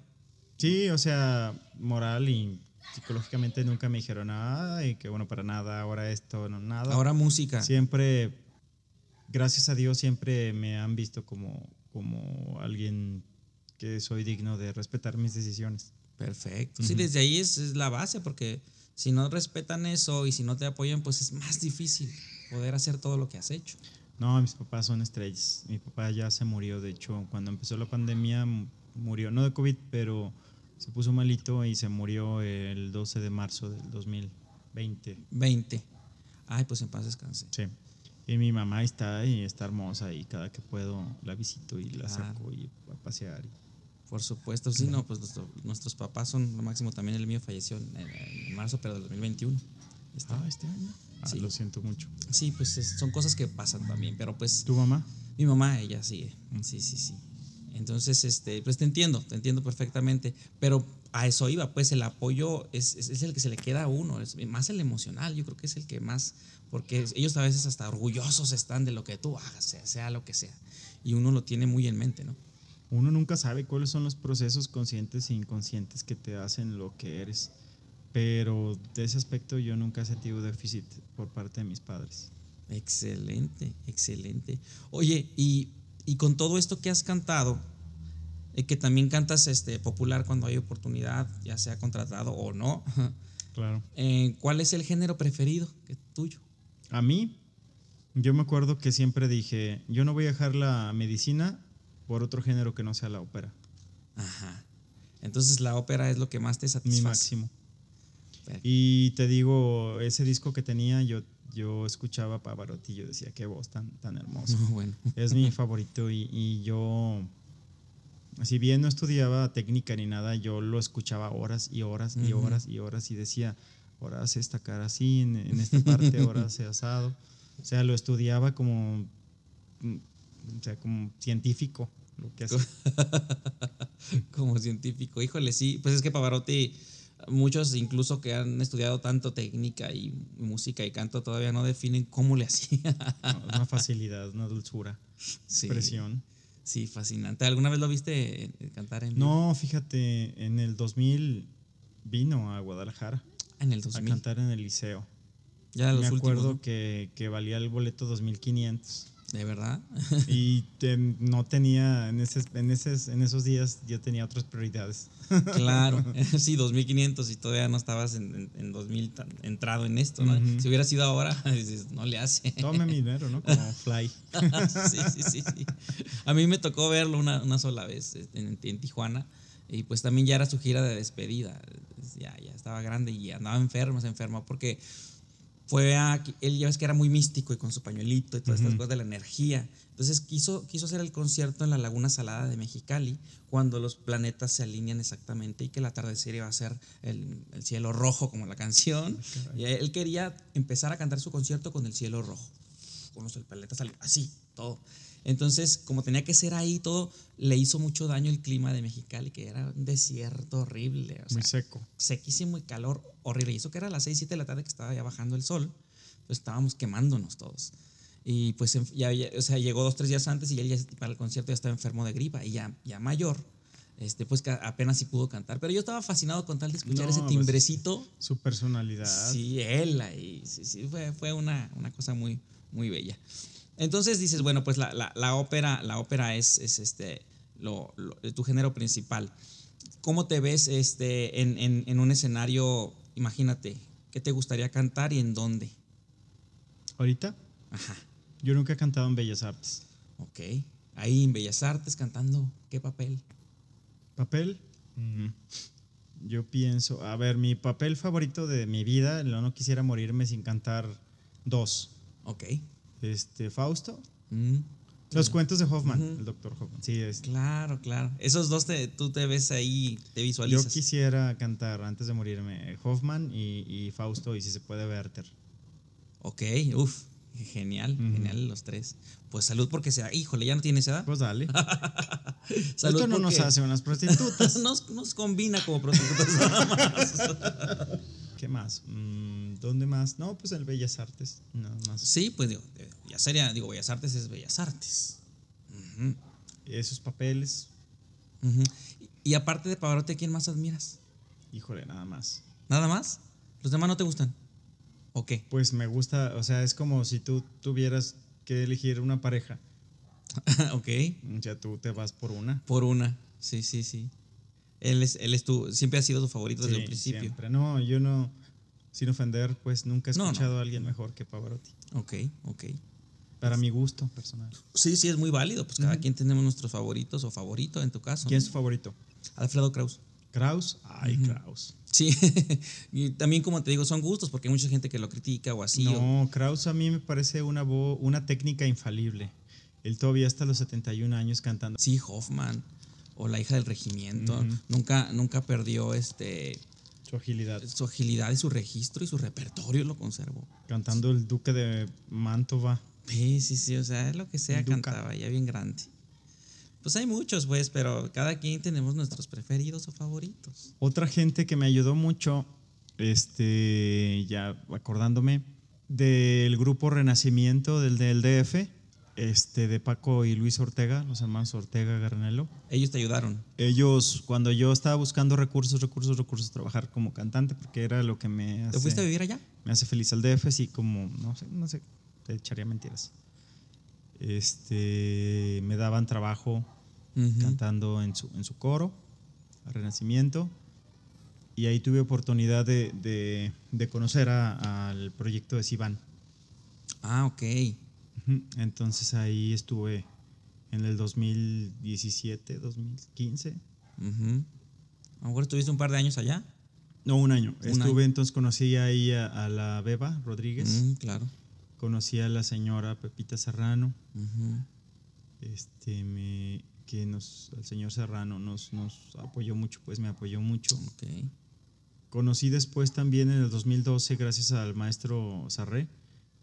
Sí, o sea, moral y psicológicamente nunca me dijeron nada y que bueno, para nada, ahora esto, no, nada. Ahora música. Siempre, gracias a Dios, siempre me han visto como, como alguien que soy digno de respetar mis decisiones. Perfecto. Sí, desde ahí es, es la base, porque si no respetan eso y si no te apoyan, pues es más difícil poder hacer todo lo que has hecho. No, mis papás son estrellas. Mi papá ya se murió, de hecho, cuando empezó la pandemia murió, no de COVID, pero se puso malito y se murió el 12 de marzo del 2020. 20. Ay, pues en paz descanse. Sí. Y mi mamá está y está hermosa y cada que puedo la visito y la Claro. saco y a pasear. Por supuesto, sí, no, pues nuestro- nuestros papás son lo máximo. También el mío falleció en, en marzo, pero del 2021. Está- Ah, este año. Ah, Sí. Lo siento mucho. Sí, pues es- son cosas que pasan también, pero pues ¿Tu mamá? Mi mamá, ella sigue. Sí, sí, sí. Entonces, este, pues te entiendo, te entiendo perfectamente. Pero a eso iba, pues el apoyo es, es, es el que se le queda a uno, es más el emocional, yo creo que es el que más, porque ellos a veces hasta orgullosos están de lo que tú hagas, sea, sea lo que sea. Y uno lo tiene muy en mente, ¿no? Uno nunca sabe cuáles son los procesos conscientes e inconscientes que te hacen lo que eres. Pero de ese aspecto yo nunca he sentido déficit por parte de mis padres. Excelente, excelente. Oye, y, y con todo esto que has cantado, eh, que también cantas este, popular cuando hay oportunidad, ya sea contratado o no, Claro. Eh, ¿Cuál es el género preferido que tuyo? A mí, yo me acuerdo que siempre dije, yo no voy a dejar la medicina por otro género que no sea la ópera. Ajá. Entonces la ópera es lo que más te Mi satisface. máximo. Y te digo, ese disco que tenía, yo, yo escuchaba Pavarotti y yo decía, qué voz tan, tan hermosa. No, bueno. Es mi favorito y, y yo, si bien no estudiaba técnica ni nada, yo lo escuchaba horas y horas y Ujú. horas y horas y decía, ahora hace esta cara así, en, en esta parte, ahora hace asado. O sea, lo estudiaba como, mm, o sea, como científico, lo que hace. Como científico. Híjole, sí. Pues es que Pavarotti, muchos incluso que han estudiado tanto técnica y música y canto todavía no definen cómo le hacía. ¿no? Una facilidad, una dulzura, Sí. expresión. Sí, fascinante. ¿Alguna vez lo viste eh, cantar en? No, fíjate, en el 2000 vino a Guadalajara En el a 2000. cantar en el liceo. Ya los Me últimos, acuerdo ¿no? que, que valía el boleto 2500 ¿De verdad? y no tenía, en, ese, en, ese, en esos días yo tenía otras prioridades. Claro, sí, 2500 y todavía no estabas en, en, en 2000 tan entrado en esto, ¿no? Si hubiera sido ahora, dices, no le hace. Tome mi dinero, ¿no? Como fly. sí, sí, sí, sí. A mí me tocó verlo una, una sola vez este, en, en Tijuana y pues también ya era su gira de despedida. Ya, ya estaba grande y andaba enfermo, se enfermó porque fue a, él ya ves que era muy místico y con su pañuelito y todas estas cosas de la energía. Entonces quiso, quiso hacer el concierto en la Laguna Salada de Mexicali cuando los planetas se alinean exactamente y que el atardecer iba a ser el, el cielo rojo como la canción. Y él quería empezar a cantar su concierto con el cielo rojo con los planetas así, todo. Entonces, como tenía que ser ahí todo, le hizo mucho daño el clima de Mexicali, que era un desierto horrible, o Muy seco. sequísimo y calor horrible. Y eso que era a las 6, 7 de la tarde que estaba ya bajando el sol, pues estábamos quemándonos todos. Y pues ya, ya- o sea, llegó dos, tres días antes y él ya para el concierto ya estaba enfermo de gripa y ya, ya mayor. Este, pues que apenas sí pudo cantar. Pero yo estaba fascinado con tal de escuchar No, ese pues, timbrecito. Su personalidad. Sí, él ahí, sí, sí, fue, fue una, una cosa muy, muy bella. Entonces dices, bueno, pues la, la- la ópera, la ópera es, es este, lo, lo- tu género principal. ¿Cómo te ves este, en, en- en un escenario? Imagínate, ¿qué te gustaría cantar y en dónde? Ahorita, Ajá, yo nunca he cantado en Bellas Artes. ok. Ahí en Bellas Artes cantando, ¿qué papel? ¿Papel? Mm, Yo pienso, a ver, mi papel favorito de mi vida, no, no quisiera morirme sin cantar dos. Ok. Este, Fausto. Mm, Los cuentos de Hoffman, el doctor Hoffman. Sí, es. claro, claro. Esos dos te- tú te ves ahí, te Yo visualizas. quisiera cantar antes de morirme Hoffman y, y Fausto y si se puede Werther. Ok, uff, Genial, genial los tres. Pues salud porque sea, híjole, ya no tienes edad. Pues dale. Salud Esto no nos porque hace unas prostitutas. nos, nos combina como prostitutas nada más. ¿Qué más? Mm, ¿Dónde más? No, pues el Bellas Artes. Nada más. Sí, pues digo, ya sería, digo, Bellas Artes es Bellas Artes. Esos papeles. Y, y aparte de Pavarotti, ¿a quién más admiras? Híjole, nada más. ¿Nada más? ¿Los demás no te gustan? ¿O qué? Pues me gusta, o sea, es como si tú tuvieras que elegir una pareja. ok. Sea, tú te vas por una. Por una. Sí, sí, sí. Él es, él es tu, siempre ha sido tu favorito desde Sí, el principio. siempre. No, yo no, sin ofender, pues nunca he No, no. escuchado a alguien mejor que Pavarotti. Ok, ok. Para mi gusto personal. Sí, sí, es muy válido. Pues cada quien tenemos nuestros favoritos o favorito en tu caso. ¿Quién es ¿no? tu favorito? Alfredo Kraus. Kraus. Ay, Kraus. Sí, y también como te digo, son gustos porque hay mucha gente que lo critica o así. o- No, Kraus a mí me parece una, una técnica infalible. Él todavía hasta los 71 años cantando. Sí, Hoffman o la hija del regimiento. Nunca, nunca perdió este Su agilidad. su agilidad y su registro y su repertorio lo conservó. Cantando el Duque de Mantova. Sí, sí, sí, o sea, lo que sea cantaba, ya bien grande. Pues hay muchos, pues, pero cada quien tenemos nuestros preferidos o favoritos. Otra gente que me ayudó mucho, este, ya acordándome, del grupo Renacimiento del, del DF, este, de Paco y Luis Ortega, los hermanos Ortega Garnelo. Ellos te ayudaron. Ellos, cuando yo estaba buscando recursos, recursos, recursos, trabajar como cantante, porque era lo que me ¿Te hace, fuiste a vivir allá? me hace feliz al DF, sí, como, no sé, no sé, te echaría mentiras. Este, me daban trabajo cantando en su, en su coro, a Renacimiento, y ahí tuve oportunidad de, de- de conocer a- al proyecto de Sivan. Ah, ok. Entonces ahí estuve en el 2017, 2015. Ujú. A lo mejor estuviste un par de años allá. No, un año. Un Estuve, año. entonces conocí ahí a, a la Beba Rodríguez, Mm, claro. conocí a la señora Pepita Serrano, este, me, que nos, el señor Serrano nos, nos apoyó mucho, pues me apoyó mucho. Conocí después también en el 2012, gracias al maestro Sarré,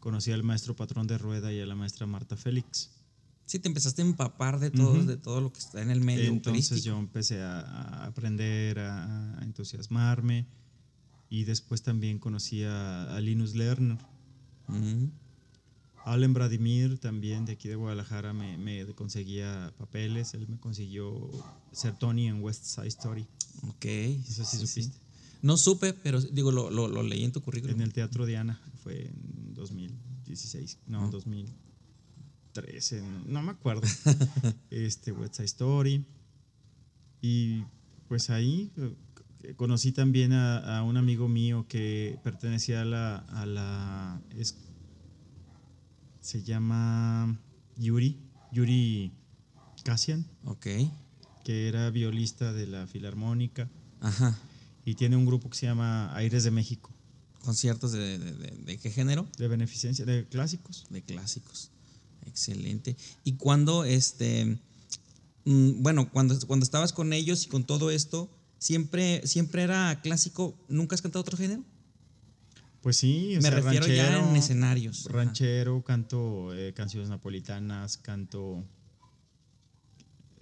conocí al maestro Patrón de Rueda y a la maestra Marta Félix. Sí, te empezaste a empapar de todo, de todo lo que está en el medio Entonces yo empecé a, a aprender, a, a entusiasmarme y después también conocí a, a Linus Lerner. Ujú. Allen Vladimir, también de aquí de Guadalajara, me, me conseguía papeles. Él me consiguió ser Tony en West Side Story Ok. Eso sí supiste. No supe, pero digo, lo, lo, lo leí en tu currículum. en el Teatro Diana. Fue en 2016, no, Ah. 2013, no, no me acuerdo. este West Side Story. Y pues ahí eh, conocí también a, a un amigo mío que pertenecía a la. A la es- se llama Yuri, Yuri Cassian, Ok. que era violista de la Filarmónica Ajá. Y tiene un grupo que se llama Aires de México, ¿Conciertos de, de- de- de qué género? de beneficencia, de clásicos. De clásicos. Excelente. ¿Y cuando, este, mm, bueno, cuando, cuando estabas con ellos y con todo esto, siempre, siempre era clásico? ¿Nunca has cantado otro género? Pues sí, Me sea, refiero ya en escenarios. Ajá. Ranchero, canto eh, canciones napolitanas, canto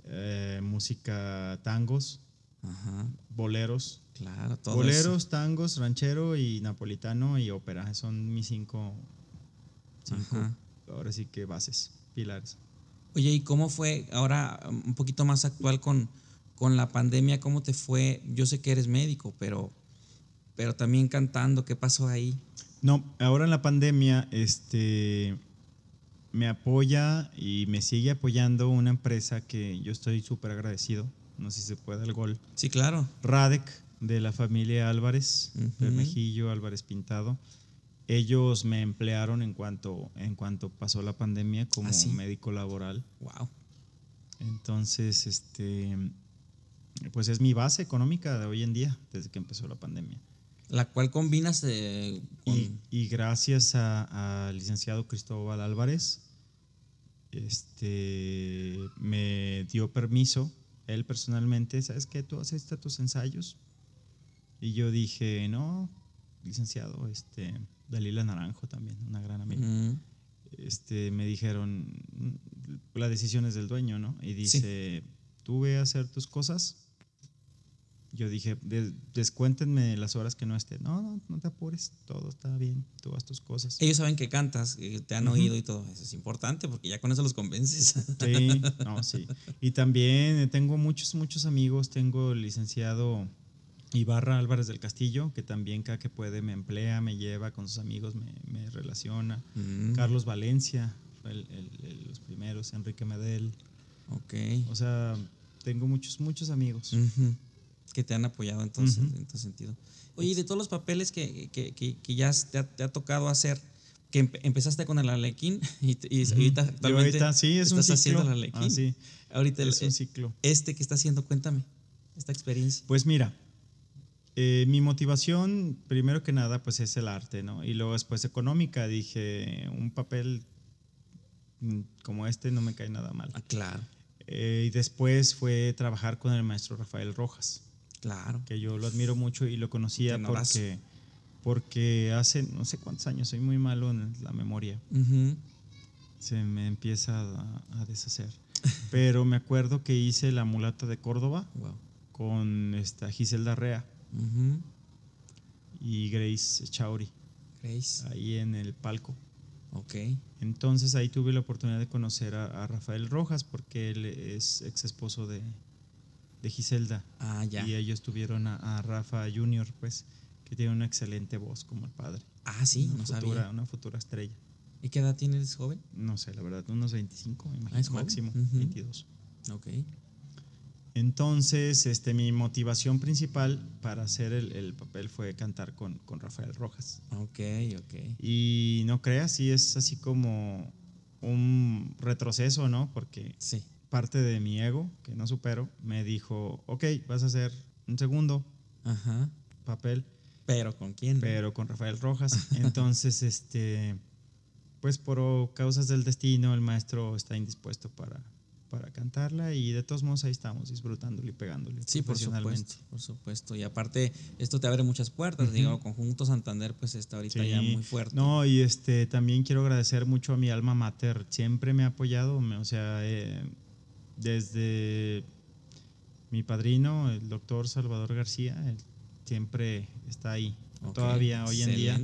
eh, música tangos, Ajá. boleros. Claro, todo boleros, tangos, ranchero y napolitano y ópera. Son mis cinco, cinco Ajá. ahora sí que bases, pilares. Oye, ¿y cómo fue ahora um, un poquito más actual con, con la pandemia? ¿Cómo te fue? Yo sé que eres médico, pero, pero también cantando, ¿qué pasó ahí? No, ahora en la pandemia, este, me apoya y me sigue apoyando una empresa que yo estoy súper agradecido. No sé si se puede el gol. Sí, claro. Radec, de la familia Álvarez, Ujú. Bermejillo, Álvarez Pintado. Ellos me emplearon en cuanto, en cuanto pasó la pandemia como ¿Ah, sí? médico laboral. Wow. Entonces, este, pues es mi base económica de hoy en día, desde que empezó la pandemia. La cual combinas eh, con... Y, y gracias al licenciado Cristóbal Álvarez, este, me dio permiso, él personalmente, ¿sabes qué? Tú haces tus ensayos. Y yo dije, no, licenciado, este, Dalila Naranjo también, una gran amiga. Mm, este, me dijeron, "Mm, la decisión es del dueño, ¿no? Y dice, tú ve a hacer tus cosas. Yo dije, "De- descuéntenme las horas que no esté. No, no, no te apures, todo está bien, tú haz tus cosas. Ellos saben que cantas, que te han oído y todo. Eso es importante porque ya con eso los convences. Sí, no, sí. Y también eh, tengo muchos, muchos amigos. Tengo el licenciado Ibarra Álvarez del Castillo, que también cada que puede me emplea, me lleva con sus amigos, me, me relaciona. Mm, Carlos Valencia, fue el- el- el- los primeros, Enrique Medel. ok. O sea, tengo muchos, muchos amigos. Ujú. Que te han apoyado entonces, en tu sentido. Oye, y de todos los papeles que, que, que, que ya te ha, te ha tocado hacer, que empe- empezaste con el Arlequín y, y ahorita Yo actualmente ahorita, sí, es un ciclo. haciendo el Arlequín. Ah, sí, Ahorita el- es un ciclo. este que está haciendo, cuéntame, esta experiencia. Pues mira, eh, mi motivación, primero que nada, pues es el arte, ¿no? Y luego después económica, dije, un papel mm, como este no me cae nada mal. Ah, claro, Eh, y después fue trabajar con el maestro Rafael Rojas, claro. que yo lo admiro mucho y lo conocía porque, porque hace no sé cuántos años, soy muy malo en la memoria, se me empieza a, a deshacer. Pero me acuerdo que hice La mulata de Córdoba Wow. con esta Giselda Rea y Grace Chauri Grace. ahí en el palco. Ok. Entonces ahí tuve la oportunidad de conocer a, a Rafael Rojas porque él es ex esposo de, de Giselda. Ah, ya. Y ellos tuvieron a, a Rafa Junior, pues, que tiene una excelente voz como el padre. Ah, sí, una no futura, sabía. Una futura estrella. ¿Y qué edad tienes, joven? No sé, la verdad, unos 25, me imagino, Ah, es máximo, Ujú. 22. Ok. Entonces, este, mi motivación principal para hacer el, el papel fue cantar con, con Rafael Rojas. Ok, ok. Y no creas, sí es así como un retroceso, ¿no? Porque Sí. Parte de mi ego, que no supero, me dijo, ok, vas a hacer un segundo Ajá. papel, Pero ¿con quién? pero con Rafael Rojas. Entonces, este, pues por causas del destino, el maestro está indispuesto para, para cantarla y de todos modos ahí estamos, disfrutándole y pegándole Sí, por supuesto, por supuesto. Y aparte, esto te abre muchas puertas. Digo, Conjunto Santander, pues está ahorita Sí. ya muy fuerte. No, y este también quiero agradecer mucho a mi alma mater. Siempre me ha apoyado, me- o sea, eh, desde mi padrino, el doctor Salvador García, él siempre está ahí. Ok, Todavía hoy en día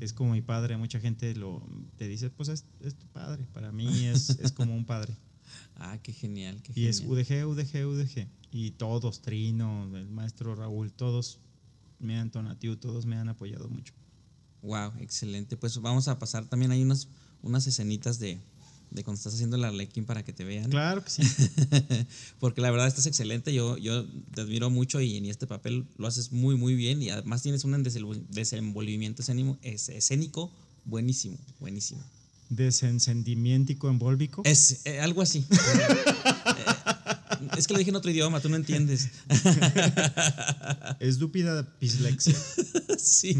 es como mi padre. Mucha gente lo te dice, pues es, es tu padre. Para mí es, es como un padre. Ah, qué genial, qué Y es genial. UDG, UDG, UDG. Y todos, Trino, el maestro Raúl, todos me han tonatiu, todos me han apoyado mucho. Wow, excelente. Pues vamos a pasar también hay unas, unas escenitas de, de cuando estás haciendo el Arlequín para que te vean. Claro que sí. Porque la verdad estás excelente. Yo, yo te admiro mucho y en este papel lo haces muy, muy bien. Y además tienes un desenvol- desenvolvimiento escénico, es- escénico buenísimo, buenísimo. Desencendimiento envolvico. Es eh, algo así. Eh, es que lo dije en otro idioma, tú no entiendes. Estúpida pislexia. sí.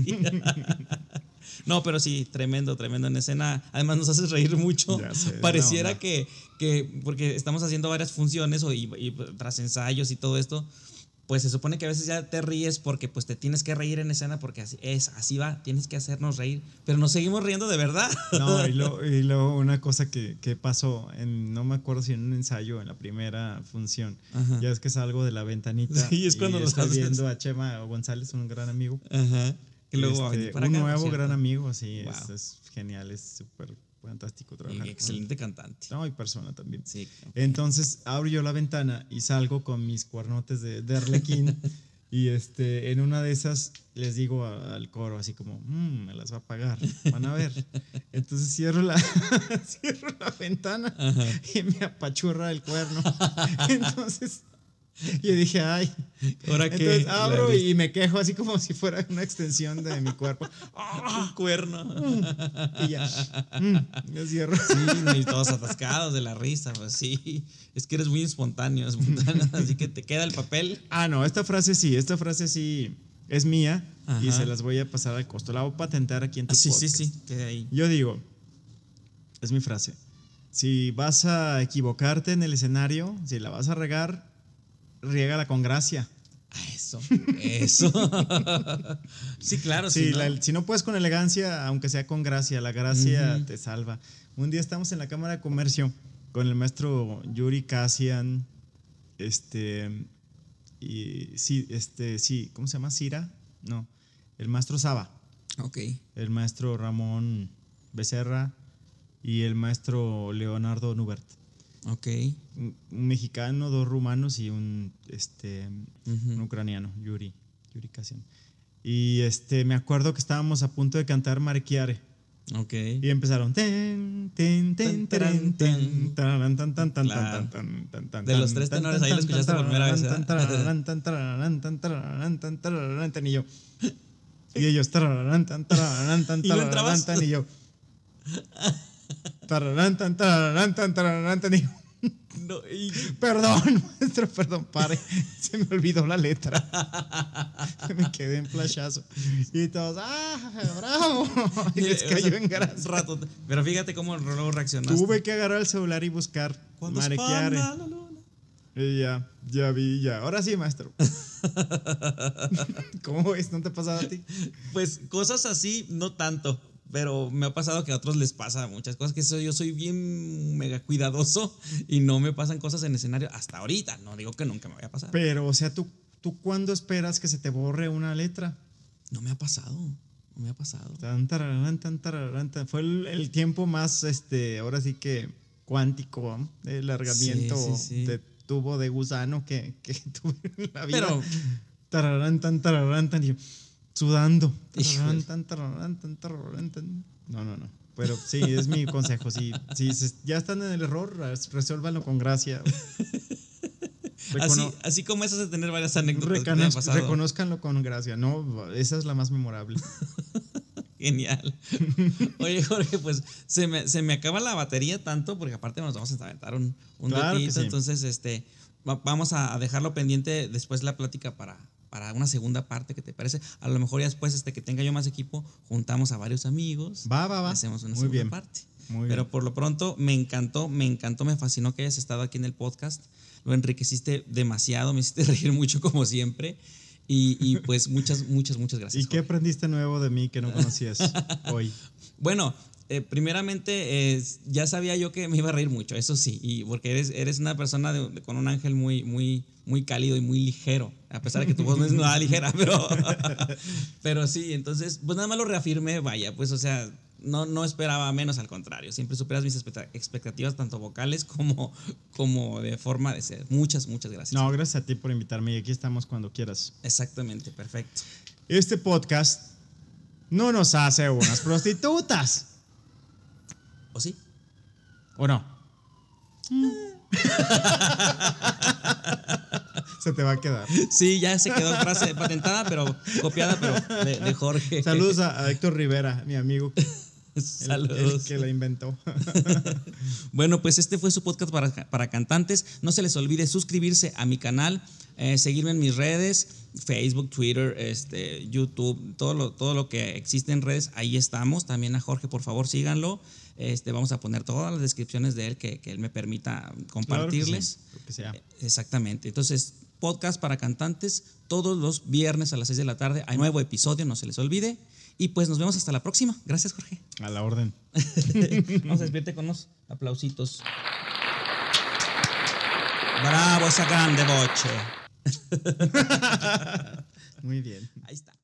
No, pero sí, tremendo, tremendo en escena. Además nos haces reír mucho. Sé, Pareciera no, no. Que, que, porque estamos haciendo varias funciones o, y, y tras ensayos y todo esto, pues se supone que a veces ya te ríes porque pues te tienes que reír en escena porque así es, así va, tienes que hacernos reír, pero nos seguimos riendo de verdad. No, y luego, y luego una cosa que, que pasó, en, no me acuerdo si en un ensayo, en la primera función, Ajá. ya es que salgo de la ventanita Sí, es cuando y estoy viendo a Chema González, un gran amigo. Ajá. Y luego Este, para un acá, nuevo ¿cierto? gran amigo, así, es, Wow. es genial, es súper fantástico Y trabajar. con él. excelente cantante. No, y persona también. Sí. Entonces abro yo la ventana y salgo con mis cuernotes de, de arlequín. y este, en una de esas les digo a- al coro así como, "Mm, me las va a pagar, van a ver. Entonces cierro la, cierro la ventana y me apachurra el cuerno. Entonces yo dije, ay. Ahora que Entonces abro y me quejo así como si fuera una extensión de mi cuerpo. un cuerno. Y ya, mm, yo cierro. Sí, y todos atascados de la risa, pues sí. Es que eres muy espontáneo, espontáneo, así que te queda el papel. Ah, no, esta frase sí, esta frase sí es mía y se las voy a pasar al costo. La voy a patentar aquí en tu Ah, sí, sí, podcast. sí, queda ahí. Yo digo, es mi frase. Si vas a equivocarte en el escenario, si la vas a regar, riégala con gracia. Ah, Eso, eso. sí, claro. Sí, si no- la- si no puedes con elegancia, aunque sea con gracia, la gracia te salva. Un día estamos en la Cámara de Comercio con el maestro Yuri Kasian, este, y sí, este, sí, ¿cómo se llama? Cira, no, el maestro Saba, Ok. el maestro Ramón Becerra y el maestro Leonardo Nubert. Ok. Un, un mexicano, dos rumanos y un, este, Ujú. un ucraniano, Yuri, Yuri Kasian. Y este, me acuerdo que estábamos a punto de cantar Marquiare. Ok. Y empezaron. De los tres tenores, ahí lo escuchaste por primera vez, Y yo. Y ellos. ¿Y tararán, entrabas? Y yo. tararán, tan, tararán, tan, tararán, tan, Y. No, y- Perdón, maestro, perdón, pare. Se me olvidó la letra. Me quedé en flashazo. Y todos, ¡ah, bravo! Y les o cayó sea, en grasa. rato. Pero fíjate cómo luego reaccionaste. Tuve que agarrar el celular y buscar Cuando la luna. Y ya, ya vi, ya. Ahora sí, maestro. ¿Cómo es? ¿No te ha pasado a ti? Pues cosas así, no tanto. Pero me ha pasado que a otros les pasa muchas cosas. Que yo soy bien mega cuidadoso y no me pasan cosas en escenario hasta ahorita. No digo que nunca me vaya a pasar. Pero, o sea, ¿tú, ¿tú cuándo esperas que se te borre una letra? No me ha pasado. No me ha pasado. Tan, tararán, tan, tararán, tan. Fue el, el tiempo más, este, ahora sí que cuántico, ¿no? el largamiento Sí, sí, sí. de tubo de gusano que, que tuve en la vida. Pero Tararán, tan, tararán, tan, y yo, sudando. No, no, no. Pero sí, es mi consejo. Si, si ya están en el error, res- resuélvanlo con gracia. así, Recono- así como esas de tener varias anécdotas que me han reconoz- pasado. reconózcanlo con gracia. No, esa es la más memorable. Genial. Oye, Jorge, pues se me, se me acaba la batería tanto porque aparte nos vamos a aventar un, un Claro sí. entonces este va- vamos a a dejarlo pendiente después la plática para, para una segunda parte, ¿qué te parece? A lo mejor ya después este que tenga yo más equipo, juntamos a varios amigos. Va, va, va. Hacemos una Muy segunda bien. parte. Muy Pero bien. por lo pronto me encantó, me encantó, me fascinó que hayas estado aquí en el podcast. Lo enriqueciste demasiado, me hiciste reír mucho como siempre. Y, y pues muchas, muchas, muchas gracias. ¿Y qué Jorge. aprendiste nuevo de mí que no conocías hoy? Bueno, eh, primeramente eh, ya sabía yo que me iba a reír mucho, eso sí, y porque eres, eres una persona de- de- con un ángel muy, muy, muy cálido y muy ligero, a pesar de que tu voz no es nada ligera, pero, pero sí, entonces, pues nada más lo reafirmé, vaya, pues o sea, no, no esperaba menos, al contrario, siempre superas mis expecta- expectativas, tanto vocales como, como de forma de ser. Muchas, muchas gracias. No, gracias a ti por invitarme y aquí estamos cuando quieras. Exactamente, perfecto. Este podcast no nos hace unas prostitutas. ¿O sí? ¿O no? Se te va a quedar. Sí, ya se quedó frase patentada, pero copiada, pero de, de Jorge. Saludos a, a Héctor Rivera, mi amigo, el, Saludos. el que la inventó. Bueno, pues este fue su podcast para, para cantantes. No se les olvide suscribirse a mi canal, eh, seguirme en mis redes, Facebook, Twitter, este, YouTube, todo lo, todo lo que existe en redes, ahí estamos. También a Jorge, por favor, síganlo. Este, vamos a poner todas las descripciones de él que, que él me permita compartirles. Claro que sí, lo que sea. Exactamente. Entonces, podcast para cantantes todos los viernes a las 6 de la tarde. Hay nuevo episodio, no se les olvide. Y pues nos vemos hasta la próxima. Gracias, Jorge. A la orden. Vamos a despedirte con unos aplausitos. Bravo esa grande voce. Muy bien. Ahí está.